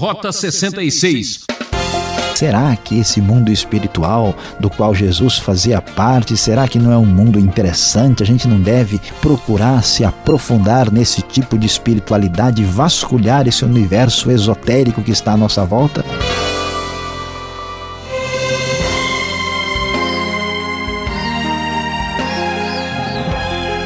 Rota 66. Será que esse mundo espiritual do qual Jesus fazia parte, será que não é um mundo interessante? A gente não deve procurar se aprofundar nesse tipo de espiritualidade, vasculhar esse universo esotérico que está à nossa volta?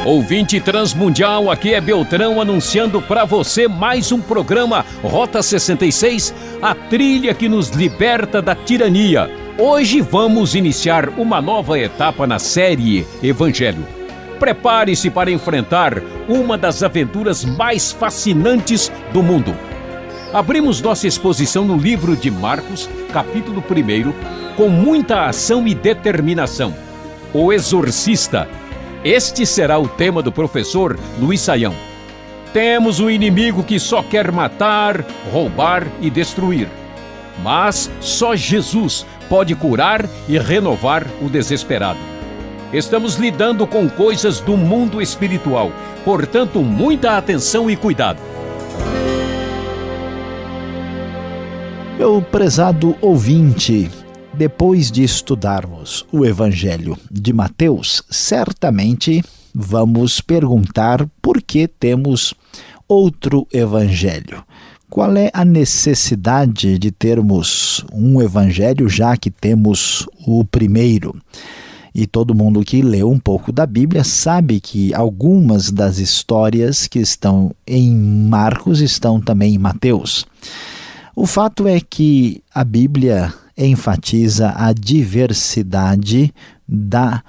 Ouvinte transmundial, aqui é Beltrão anunciando para você mais um programa Rota 66, a trilha que nos liberta da tirania. Hoje vamos iniciar uma nova etapa na série Evangelho. Prepare-se para enfrentar uma das aventuras mais fascinantes do mundo. Abrimos nossa exposição no livro de Marcos, capítulo 1, com muita ação e determinação. O Exorcista este será o tema do professor Luiz Saião. Temos um inimigo que só quer matar, roubar e destruir. Mas só Jesus pode curar e renovar o desesperado. Estamos lidando com coisas do mundo espiritual, portanto, muita atenção e cuidado. Meu prezado ouvinte, depois de estudarmos o Evangelho de Mateus, certamente vamos perguntar por que temos outro Evangelho. Qual é a necessidade de termos um Evangelho já que temos o primeiro? E todo mundo que leu um pouco da Bíblia sabe que algumas das histórias que estão em Marcos estão também em Mateus. O fato é que a Bíblia enfatiza a diversidade da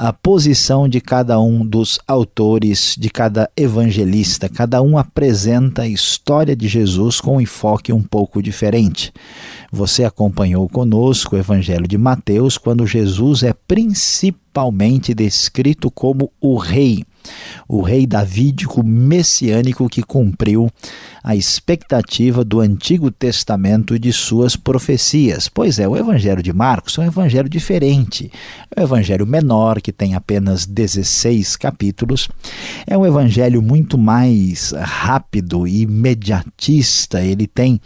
a posição de cada um dos autores, de cada evangelista. Cada um apresenta a história de Jesus com um enfoque um pouco diferente. Você acompanhou conosco o Evangelho de Mateus, quando Jesus é principalmente descrito como o Rei o rei davídico messiânico que cumpriu a expectativa do Antigo Testamento e de suas profecias. Pois é, o Evangelho de Marcos é um evangelho diferente. É um evangelho menor, que tem apenas 16 capítulos. É um evangelho muito mais rápido e imediatista. Ele tem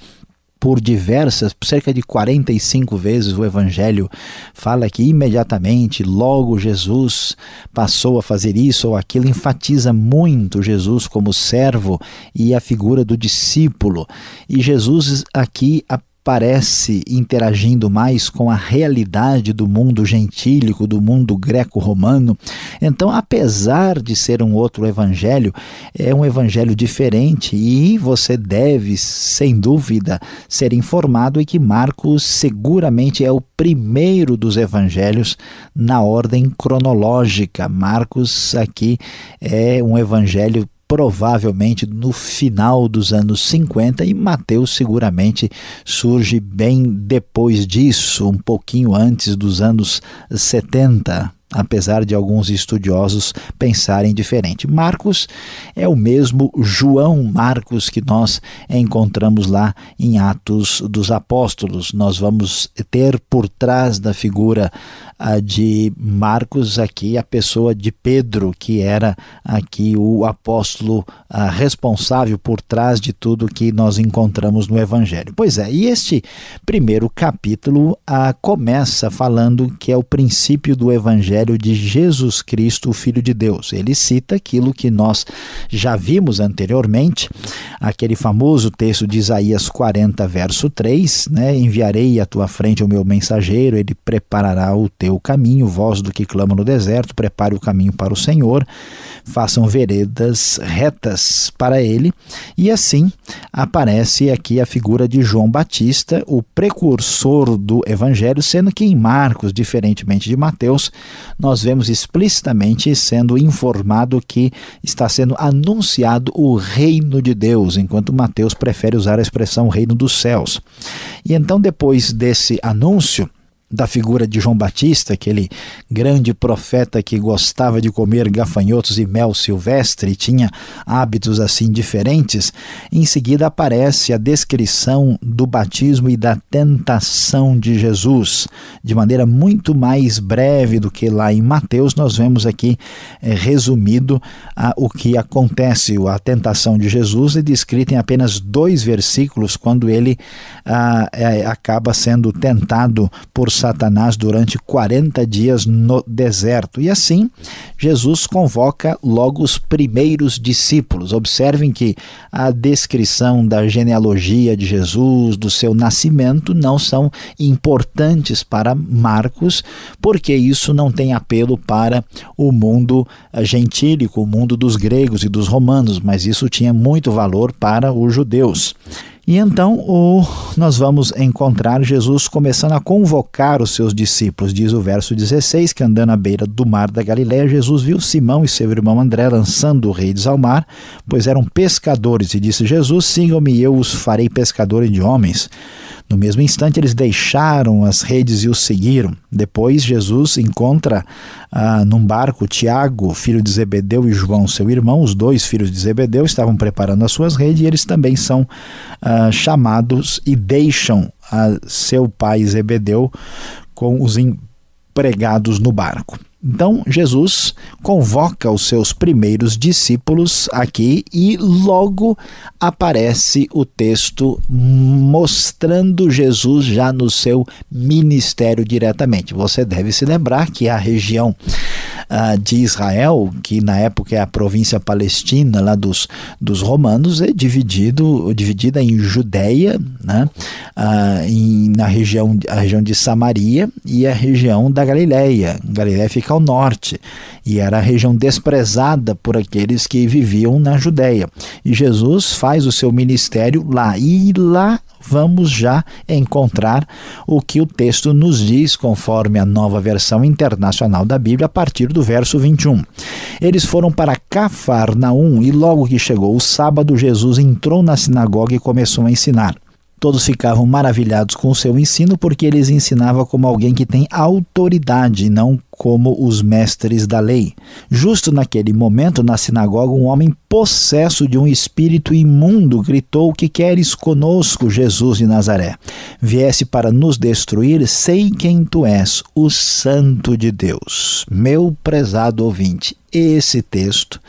por diversas, cerca de 45 vezes o Evangelho fala que imediatamente, logo Jesus passou a fazer isso ou aquilo, enfatiza muito Jesus como servo e a figura do discípulo. E Jesus aqui parece interagindo mais com a realidade do mundo gentílico, do mundo greco-romano. Então, apesar de ser um outro evangelho, é um evangelho diferente e você deve, sem dúvida, ser informado em que Marcos seguramente é o primeiro dos evangelhos na ordem cronológica. Marcos aqui é um evangelho provavelmente no final dos anos 50 e Mateus seguramente surge bem depois disso, um pouquinho antes dos anos 70 apesar de alguns estudiosos pensarem diferente. Marcos é o mesmo João Marcos que nós encontramos lá em Atos dos Apóstolos. Nós vamos ter por trás da figura de Marcos aqui a pessoa de Pedro, que era aqui o apóstolo responsável por trás de tudo que nós encontramos no Evangelho. Pois é, e este primeiro capítulo começa falando que é o princípio do Evangelho de Jesus Cristo, o Filho de Deus. Ele cita aquilo que nós já vimos anteriormente, aquele famoso texto de Isaías 40, verso 3, né? Enviarei à tua frente o meu mensageiro, ele preparará o teu o caminho, voz do que clama no deserto, prepare o caminho para o Senhor, façam veredas retas para ele. E assim aparece aqui a figura de João Batista, o precursor do evangelho, sendo que em Marcos, diferentemente de Mateus, nós vemos explicitamente sendo informado que está sendo anunciado o reino de Deus, enquanto Mateus prefere usar a expressão reino dos céus. E então depois desse anúncio, da figura de João Batista, aquele grande profeta que gostava de comer gafanhotos e mel silvestre, tinha hábitos assim diferentes, em seguida aparece a descrição do batismo e da tentação de Jesus. De maneira muito mais breve do que lá em Mateus, nós vemos aqui é, resumido a, o que acontece. A tentação de Jesus é descrita em apenas dois versículos, quando ele a, é, acaba sendo tentado por Satanás durante 40 dias no deserto. E assim, Jesus convoca logo os primeiros discípulos. Observem que a descrição da genealogia de Jesus, do seu nascimento, não são importantes para Marcos, porque isso não tem apelo para o mundo gentílico, o mundo dos gregos e dos romanos, mas isso tinha muito valor para os judeus. E então o, nós vamos encontrar Jesus começando a convocar os seus discípulos. Diz o verso 16 que andando à beira do mar da Galiléia, Jesus viu Simão e seu irmão André lançando redes ao mar, pois eram pescadores, e disse Jesus: Sigam-me eu os farei pescadores de homens. No mesmo instante, eles deixaram as redes e os seguiram. Depois, Jesus encontra ah, num barco Tiago, filho de Zebedeu, e João, seu irmão. Os dois filhos de Zebedeu estavam preparando as suas redes e eles também são ah, chamados e deixam ah, seu pai Zebedeu com os empregados no barco. Então, Jesus convoca os seus primeiros discípulos aqui e logo aparece o texto mostrando Jesus já no seu ministério diretamente. Você deve se lembrar que a região uh, de Israel, que na época é a província palestina lá dos, dos romanos, é dividido, dividida em Judéia, né? Uh, na região, a região de Samaria e a região da Galileia. Galileia fica ao norte e era a região desprezada por aqueles que viviam na Judéia. E Jesus faz o seu ministério lá e lá vamos já encontrar o que o texto nos diz, conforme a nova versão internacional da Bíblia, a partir do verso 21. Eles foram para Cafarnaum e logo que chegou o sábado, Jesus entrou na sinagoga e começou a ensinar. Todos ficavam maravilhados com o seu ensino, porque eles ensinava como alguém que tem autoridade, não como os mestres da lei. Justo naquele momento, na sinagoga, um homem possesso de um espírito imundo gritou: Que queres conosco, Jesus de Nazaré? Viesse para nos destruir, sei quem tu és, o Santo de Deus. Meu prezado ouvinte, esse texto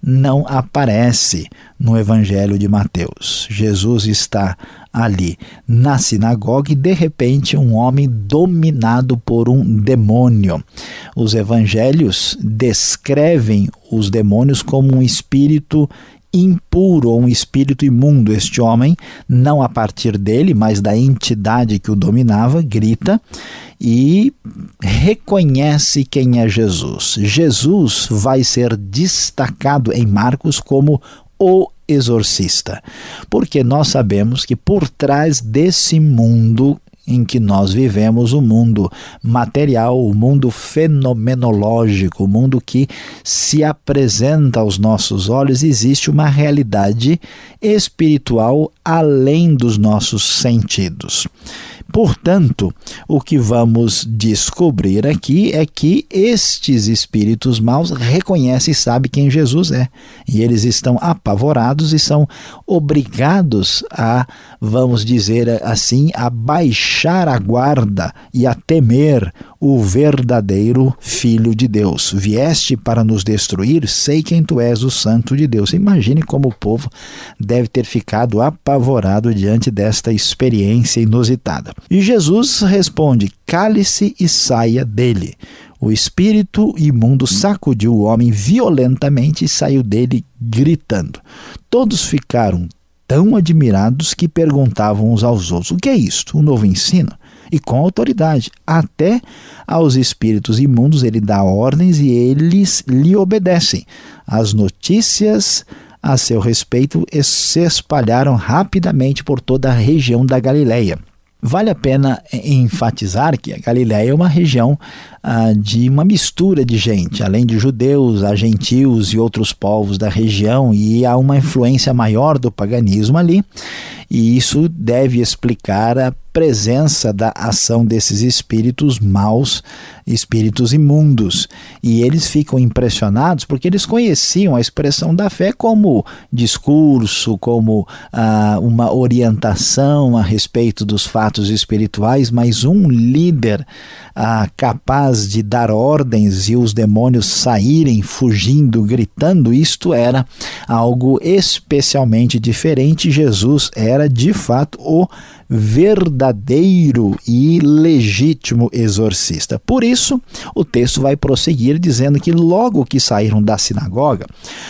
não aparece no Evangelho de Mateus. Jesus está ali na sinagoga e de repente um homem dominado por um demônio. Os evangelhos descrevem os demônios como um espírito impuro ou um espírito imundo. Este homem, não a partir dele, mas da entidade que o dominava, grita e reconhece quem é Jesus. Jesus vai ser destacado em Marcos como o exorcista, porque nós sabemos que por trás desse mundo em que nós vivemos, o mundo material, o mundo fenomenológico, o mundo que se apresenta aos nossos olhos, existe uma realidade espiritual além dos nossos sentidos. Portanto, o que vamos descobrir aqui é que estes espíritos maus reconhecem e sabem quem Jesus é. E eles estão apavorados e são obrigados a, vamos dizer assim, a baixar a guarda e a temer o verdadeiro Filho de Deus. Vieste para nos destruir, sei quem tu és, o Santo de Deus. Imagine como o povo deve ter ficado apavorado diante desta experiência inusitada. E Jesus responde: cale-se e saia dele. O espírito imundo sacudiu o homem violentamente e saiu dele gritando. Todos ficaram tão admirados que perguntavam uns aos outros: O que é isto? Um novo ensino? E com autoridade. Até aos espíritos imundos ele dá ordens e eles lhe obedecem. As notícias a seu respeito se espalharam rapidamente por toda a região da Galileia. Vale a pena enfatizar que a Galiléia é uma região ah, de uma mistura de gente, além de judeus, há gentios e outros povos da região, e há uma influência maior do paganismo ali, e isso deve explicar a presença da ação desses espíritos maus, espíritos imundos. E eles ficam impressionados porque eles conheciam a expressão da fé como discurso, como ah, uma orientação a respeito dos fatos espirituais, mas um líder ah, capaz de dar ordens e os demônios saírem fugindo, gritando, isto era algo especialmente diferente. Jesus era de fato o verdadeiro e legítimo exorcista. Por isso, o texto vai prosseguir dizendo que logo que saíram da sinagoga,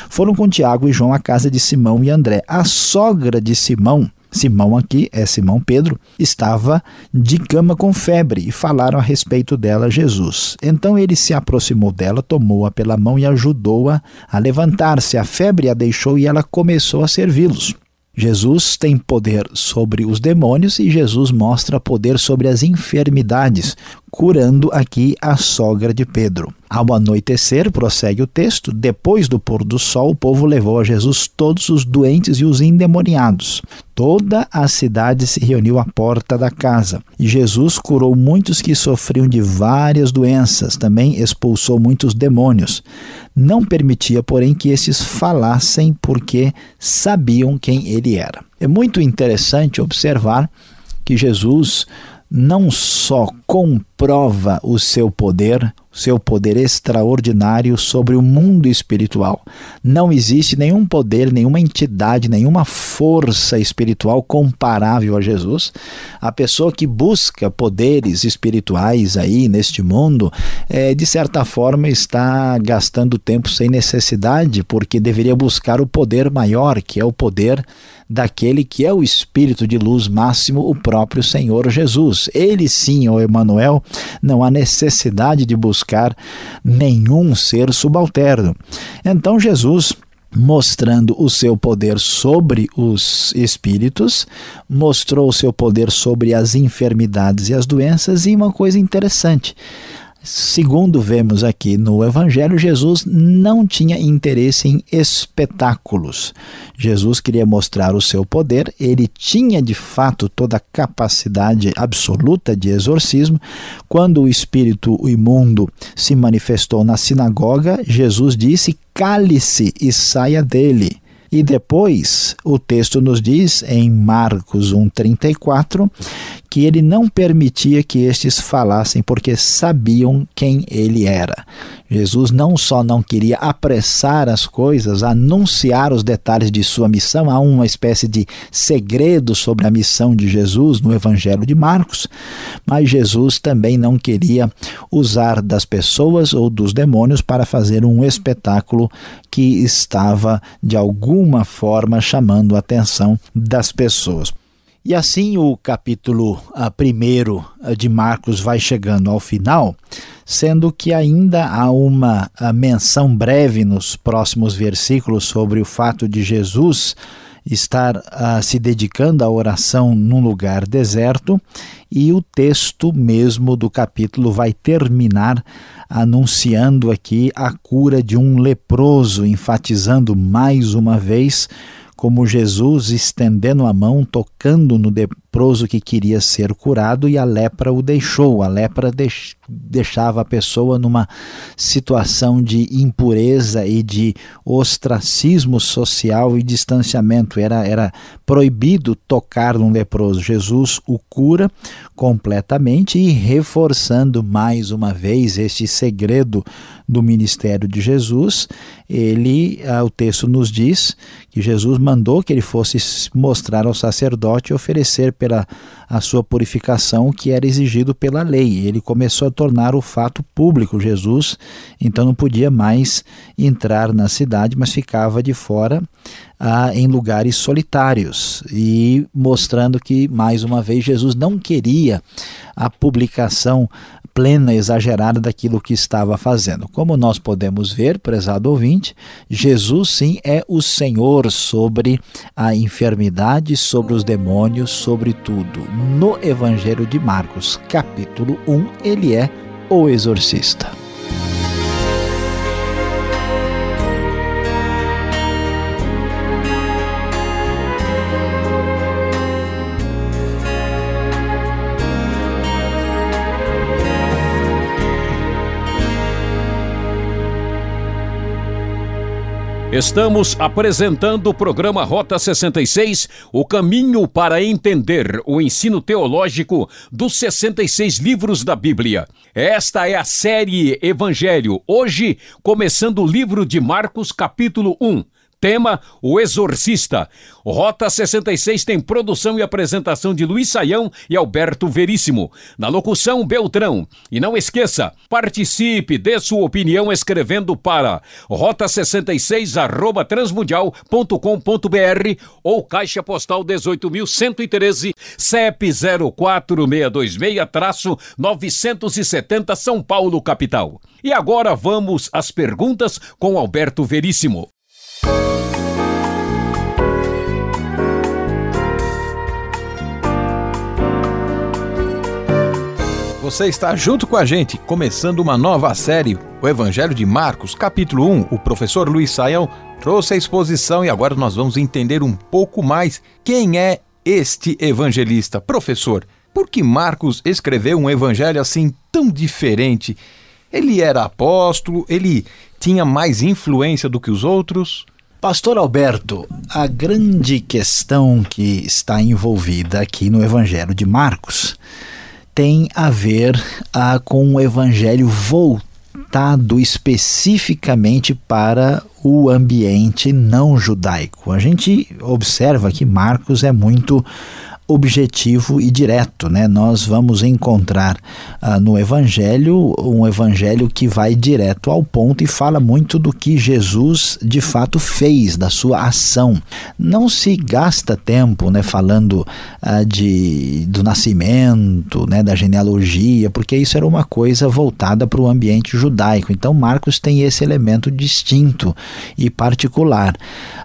foram com Tiago e João à casa de Simão e André. A sogra de Simão Simão aqui é Simão Pedro, estava de cama com febre e falaram a respeito dela a Jesus. Então ele se aproximou dela, tomou-a pela mão e ajudou-a a levantar-se. A febre a deixou e ela começou a servi-los. Jesus tem poder sobre os demônios e Jesus mostra poder sobre as enfermidades, curando aqui a sogra de Pedro. Ao anoitecer, prossegue o texto, depois do pôr do sol, o povo levou a Jesus todos os doentes e os endemoniados. Toda a cidade se reuniu à porta da casa. E Jesus curou muitos que sofriam de várias doenças, também expulsou muitos demônios. Não permitia, porém, que esses falassem, porque sabiam quem ele era. É muito interessante observar que Jesus não só comprova o seu poder, seu poder extraordinário sobre o mundo espiritual. Não existe nenhum poder, nenhuma entidade, nenhuma força espiritual comparável a Jesus. A pessoa que busca poderes espirituais aí neste mundo, é, de certa forma está gastando tempo sem necessidade, porque deveria buscar o poder maior, que é o poder daquele que é o espírito de luz máximo, o próprio Senhor Jesus. Ele sim, o Emanuel, não há necessidade de buscar nenhum ser subalterno. Então Jesus mostrando o seu poder sobre os espíritos, mostrou o seu poder sobre as enfermidades e as doenças, e uma coisa interessante: Segundo vemos aqui no Evangelho, Jesus não tinha interesse em espetáculos. Jesus queria mostrar o seu poder, ele tinha de fato toda a capacidade absoluta de exorcismo. Quando o espírito imundo se manifestou na sinagoga, Jesus disse: cale-se e saia dele. E depois o texto nos diz em Marcos 1:34 que ele não permitia que estes falassem porque sabiam quem ele era. Jesus não só não queria apressar as coisas, anunciar os detalhes de sua missão, há uma espécie de segredo sobre a missão de Jesus no Evangelho de Marcos, mas Jesus também não queria usar das pessoas ou dos demônios para fazer um espetáculo que estava de alguma forma chamando a atenção das pessoas. E assim o capítulo ah, primeiro ah, de Marcos vai chegando ao final, sendo que ainda há uma ah, menção breve nos próximos versículos sobre o fato de Jesus estar uh, se dedicando à oração num lugar deserto, e o texto mesmo do capítulo vai terminar anunciando aqui a cura de um leproso, enfatizando mais uma vez como Jesus estendendo a mão, tocando no leproso que queria ser curado e a lepra o deixou. A lepra deix deixava a pessoa numa situação de impureza e de ostracismo social e distanciamento. Era, era proibido tocar num leproso. Jesus o cura completamente e reforçando mais uma vez este segredo do ministério de Jesus, ele, ah, o texto nos diz que Jesus mandou que ele fosse mostrar ao sacerdote e oferecer pela a sua purificação que era exigido pela lei. Ele começou a tornar o fato público. Jesus então não podia mais entrar na cidade, mas ficava de fora ah, em lugares solitários e mostrando que mais uma vez Jesus não queria a publicação plena, exagerada daquilo que estava fazendo. Como nós podemos ver, prezado ouvinte, Jesus sim é o Senhor sobre a enfermidade, sobre os demônios, sobre tudo. No Evangelho de Marcos, capítulo 1, ele é o exorcista. Estamos apresentando o programa Rota 66, o caminho para entender o ensino teológico dos 66 livros da Bíblia. Esta é a série Evangelho, hoje começando o livro de Marcos, capítulo 1. Tema: O Exorcista. Rota 66 tem produção e apresentação de Luiz Saião e Alberto Veríssimo. Na locução, Beltrão. E não esqueça, participe, dê sua opinião escrevendo para rota66 arroba transmundial.com.br ou caixa postal 18.113 CEP 04626-970 São Paulo, capital. E agora vamos às perguntas com Alberto Veríssimo. Você está junto com a gente, começando uma nova série, o Evangelho de Marcos, capítulo 1. O professor Luiz Saião trouxe a exposição e agora nós vamos entender um pouco mais quem é este evangelista. Professor, por que Marcos escreveu um evangelho assim tão diferente? Ele era apóstolo, ele tinha mais influência do que os outros? Pastor Alberto, a grande questão que está envolvida aqui no Evangelho de Marcos tem a ver ah, com o evangelho voltado especificamente para o ambiente não judaico. A gente observa que Marcos é muito objetivo e direto, né? Nós vamos encontrar uh, no Evangelho um Evangelho que vai direto ao ponto e fala muito do que Jesus de fato fez, da sua ação. Não se gasta tempo, né, falando uh, de do nascimento, né, da genealogia, porque isso era uma coisa voltada para o ambiente judaico. Então Marcos tem esse elemento distinto e particular.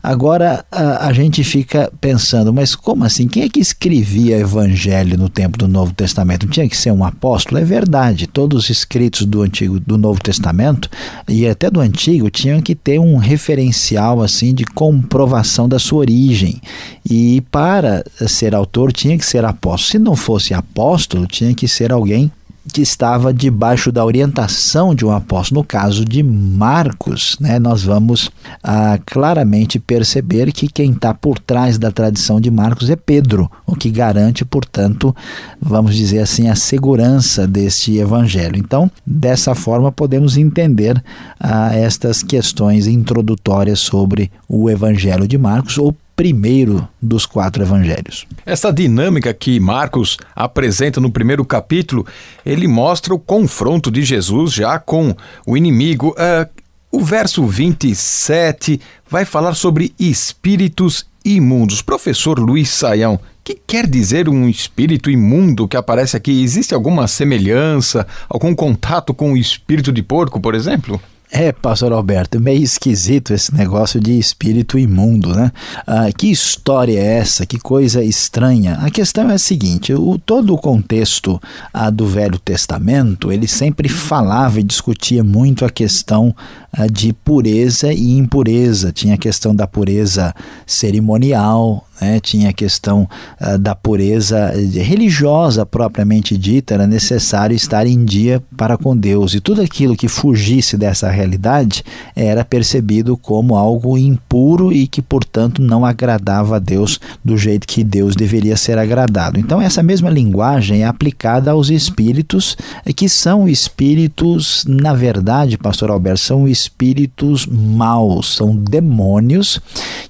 Agora uh, a gente fica pensando, mas como assim? Quem é que escreveu escrevia evangelho no tempo do Novo Testamento? Tinha que ser um apóstolo? É verdade. Todos os escritos do Antigo, do Novo Testamento e até do Antigo tinham que ter um referencial assim de comprovação da sua origem. E para ser autor tinha que ser apóstolo. Se não fosse apóstolo, tinha que ser alguém que estava debaixo da orientação de um apóstolo. No caso de Marcos, né, nós vamos ah, claramente perceber que quem está por trás da tradição de Marcos é Pedro, o que garante, portanto, vamos dizer assim, a segurança deste evangelho. Então, dessa forma, podemos entender ah, estas questões introdutórias sobre o evangelho de Marcos, ou primeiro dos quatro evangelhos. Essa dinâmica que Marcos apresenta no primeiro capítulo, ele mostra o confronto de Jesus já com o inimigo. Uh, o verso 27 vai falar sobre espíritos imundos. Professor Luiz Saião, que quer dizer um espírito imundo que aparece aqui? Existe alguma semelhança, algum contato com o espírito de porco, por exemplo? É, pastor Alberto, meio esquisito esse negócio de espírito imundo, né? Ah, que história é essa? Que coisa estranha. A questão é a seguinte: o, todo o contexto ah, do Velho Testamento ele sempre falava e discutia muito a questão ah, de pureza e impureza. Tinha a questão da pureza cerimonial, né? tinha a questão uh, da pureza religiosa propriamente dita, era necessário estar em dia para com Deus. E tudo aquilo que fugisse dessa realidade era percebido como algo impuro e que, portanto, não agradava a Deus do jeito que Deus deveria ser agradado. Então, essa mesma linguagem é aplicada aos espíritos, que são espíritos, na verdade, Pastor Alberto, são espíritos maus, são demônios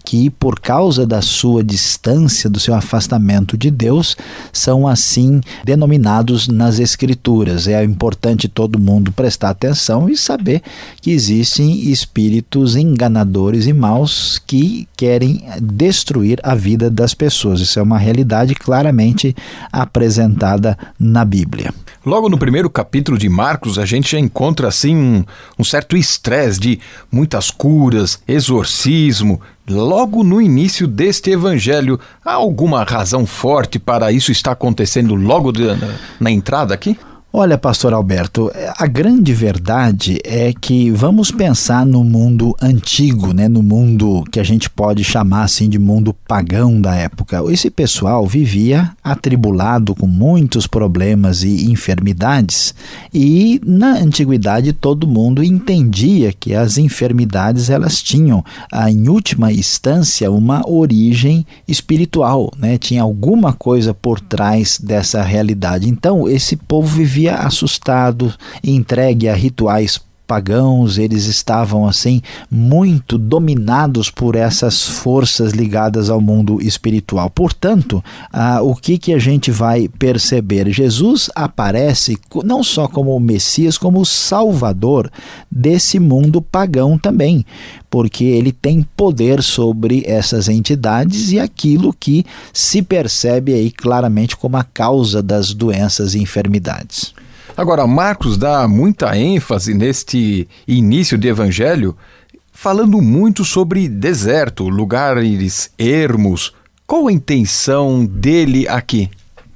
que, por causa da sua distância, do seu afastamento de Deus, são assim denominados nas Escrituras. É importante todo mundo prestar atenção e saber que existem espíritos enganadores e maus que querem destruir a vida das pessoas. Isso é uma realidade claramente apresentada na Bíblia. Logo no primeiro capítulo de Marcos, a gente já encontra assim um, um certo estresse de muitas curas, exorcismo, logo no início deste evangelho. Há alguma razão forte para isso estar acontecendo logo de, na, na entrada aqui? Olha, pastor Alberto, a grande verdade é que vamos pensar no mundo antigo, né, no mundo que a gente pode chamar assim de mundo pagão da época. Esse pessoal vivia atribulado com muitos problemas e enfermidades, e na antiguidade todo mundo entendia que as enfermidades elas tinham, em última instância, uma origem espiritual, né? Tinha alguma coisa por trás dessa realidade. Então, esse povo vivia vivia assustado, entregue a rituais pagãos, eles estavam assim muito dominados por essas forças ligadas ao mundo espiritual. Portanto, ah, o que, que a gente vai perceber? Jesus aparece não só como o Messias, como o Salvador desse mundo pagão também, porque ele tem poder sobre essas entidades e aquilo que se percebe aí claramente como a causa das doenças e enfermidades. Agora, Marcos dá muita ênfase neste início de evangelho, falando muito sobre deserto, lugares ermos. Qual a intenção dele aqui?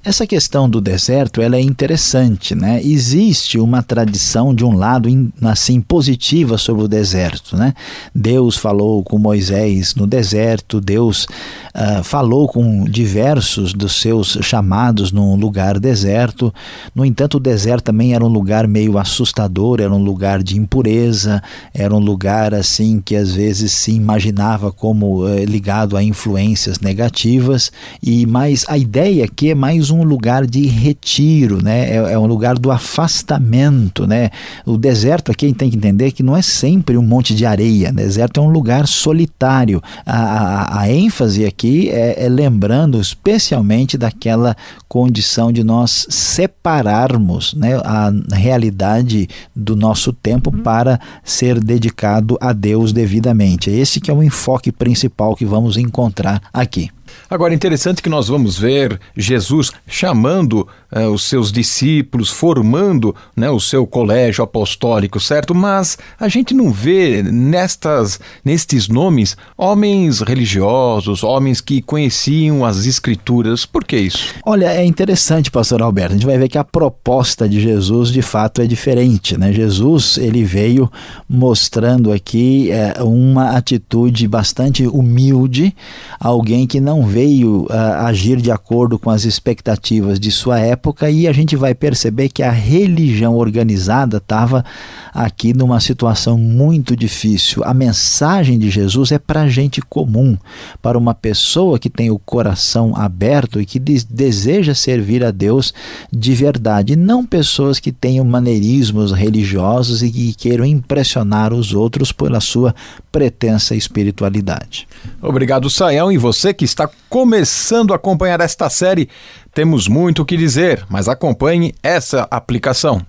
Essa questão do deserto ela é interessante, né? Existe uma tradição de um lado assim positiva sobre o deserto, né? Deus falou com Moisés no deserto, Deus uh, falou com diversos dos seus chamados num lugar deserto. No entanto, o deserto também era um lugar meio assustador, era um lugar de impureza, era um lugar assim que às vezes se imaginava como uh, ligado a influências negativas. E mais a ideia aqui é mais um um lugar de retiro, né? É, é, um lugar do afastamento, né? O deserto aqui a gente tem que entender que não é sempre um monte de areia. O deserto é um lugar solitário. A, a, a ênfase aqui é, é lembrando especialmente daquela condição de nós separarmos né, a realidade do nosso tempo para ser dedicado a Deus devidamente. Esse que é o enfoque principal que vamos encontrar aqui. Agora, interessante que nós vamos ver Jesus chamando eh, os seus discípulos, formando né, o seu colégio apostólico, certo? Mas a gente não vê nestas, nestes nomes homens religiosos, homens que conheciam as escrituras. Por que isso? Olha, é interessante, pastor Alberto. A gente vai ver que a proposta de Jesus de fato é diferente. Né? Jesus ele veio mostrando aqui é, uma atitude bastante humilde, alguém que não veio agir de acordo com as expectativas de sua época e a gente vai perceber que a religião organizada estava aqui numa situação muito difícil. A mensagem de Jesus é para gente comum, para uma pessoa que tem o coração aberto e que deseja servir a Deus de verdade, não pessoas que tenham maneirismos religiosos e que queiram impressionar os outros pela sua pretensa espiritualidade. Obrigado, Saião, e você que está começando a acompanhar esta série, temos muito o que dizer, mas acompanhe essa aplicação.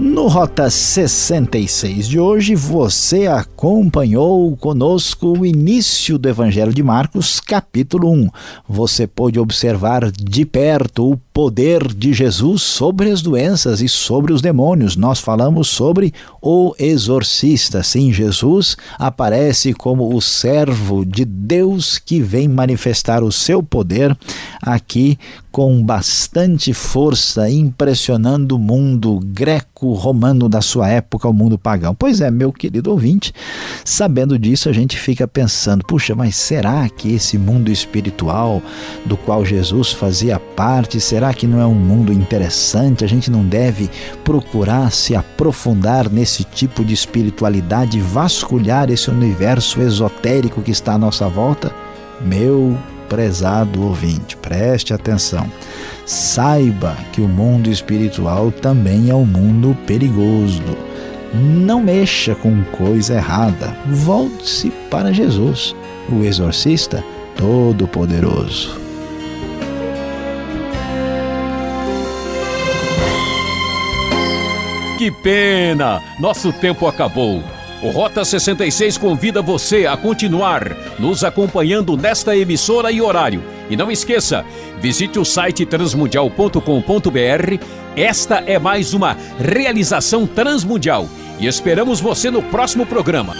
No Rota 66 de hoje, você acompanhou conosco o início do Evangelho de Marcos, capítulo 1. Você pôde observar de perto o poder de Jesus sobre as doenças e sobre os demônios. Nós falamos sobre o exorcista. Sim, Jesus aparece como o servo de Deus que vem manifestar o seu poder aqui com bastante força, impressionando o mundo greco-romano da sua época, o mundo pagão. Pois é, meu querido ouvinte, sabendo disso, a gente fica pensando: puxa, mas será que esse mundo espiritual do qual Jesus fazia parte, será que não é um mundo interessante? A gente não deve procurar se aprofundar nesse tipo de espiritualidade, vasculhar esse universo esotérico que está à nossa volta? Meu prezado ouvinte, preste atenção. Saiba que o mundo espiritual também é um mundo perigoso. Não mexa com coisa errada. Volte-se para Jesus, o exorcista todo-poderoso. Que pena! Nosso tempo acabou. O Rota 66 convida você a continuar nos acompanhando nesta emissora e horário. E não esqueça, visite o site transmundial.com.br. Esta é mais uma realização transmundial e esperamos você no próximo programa.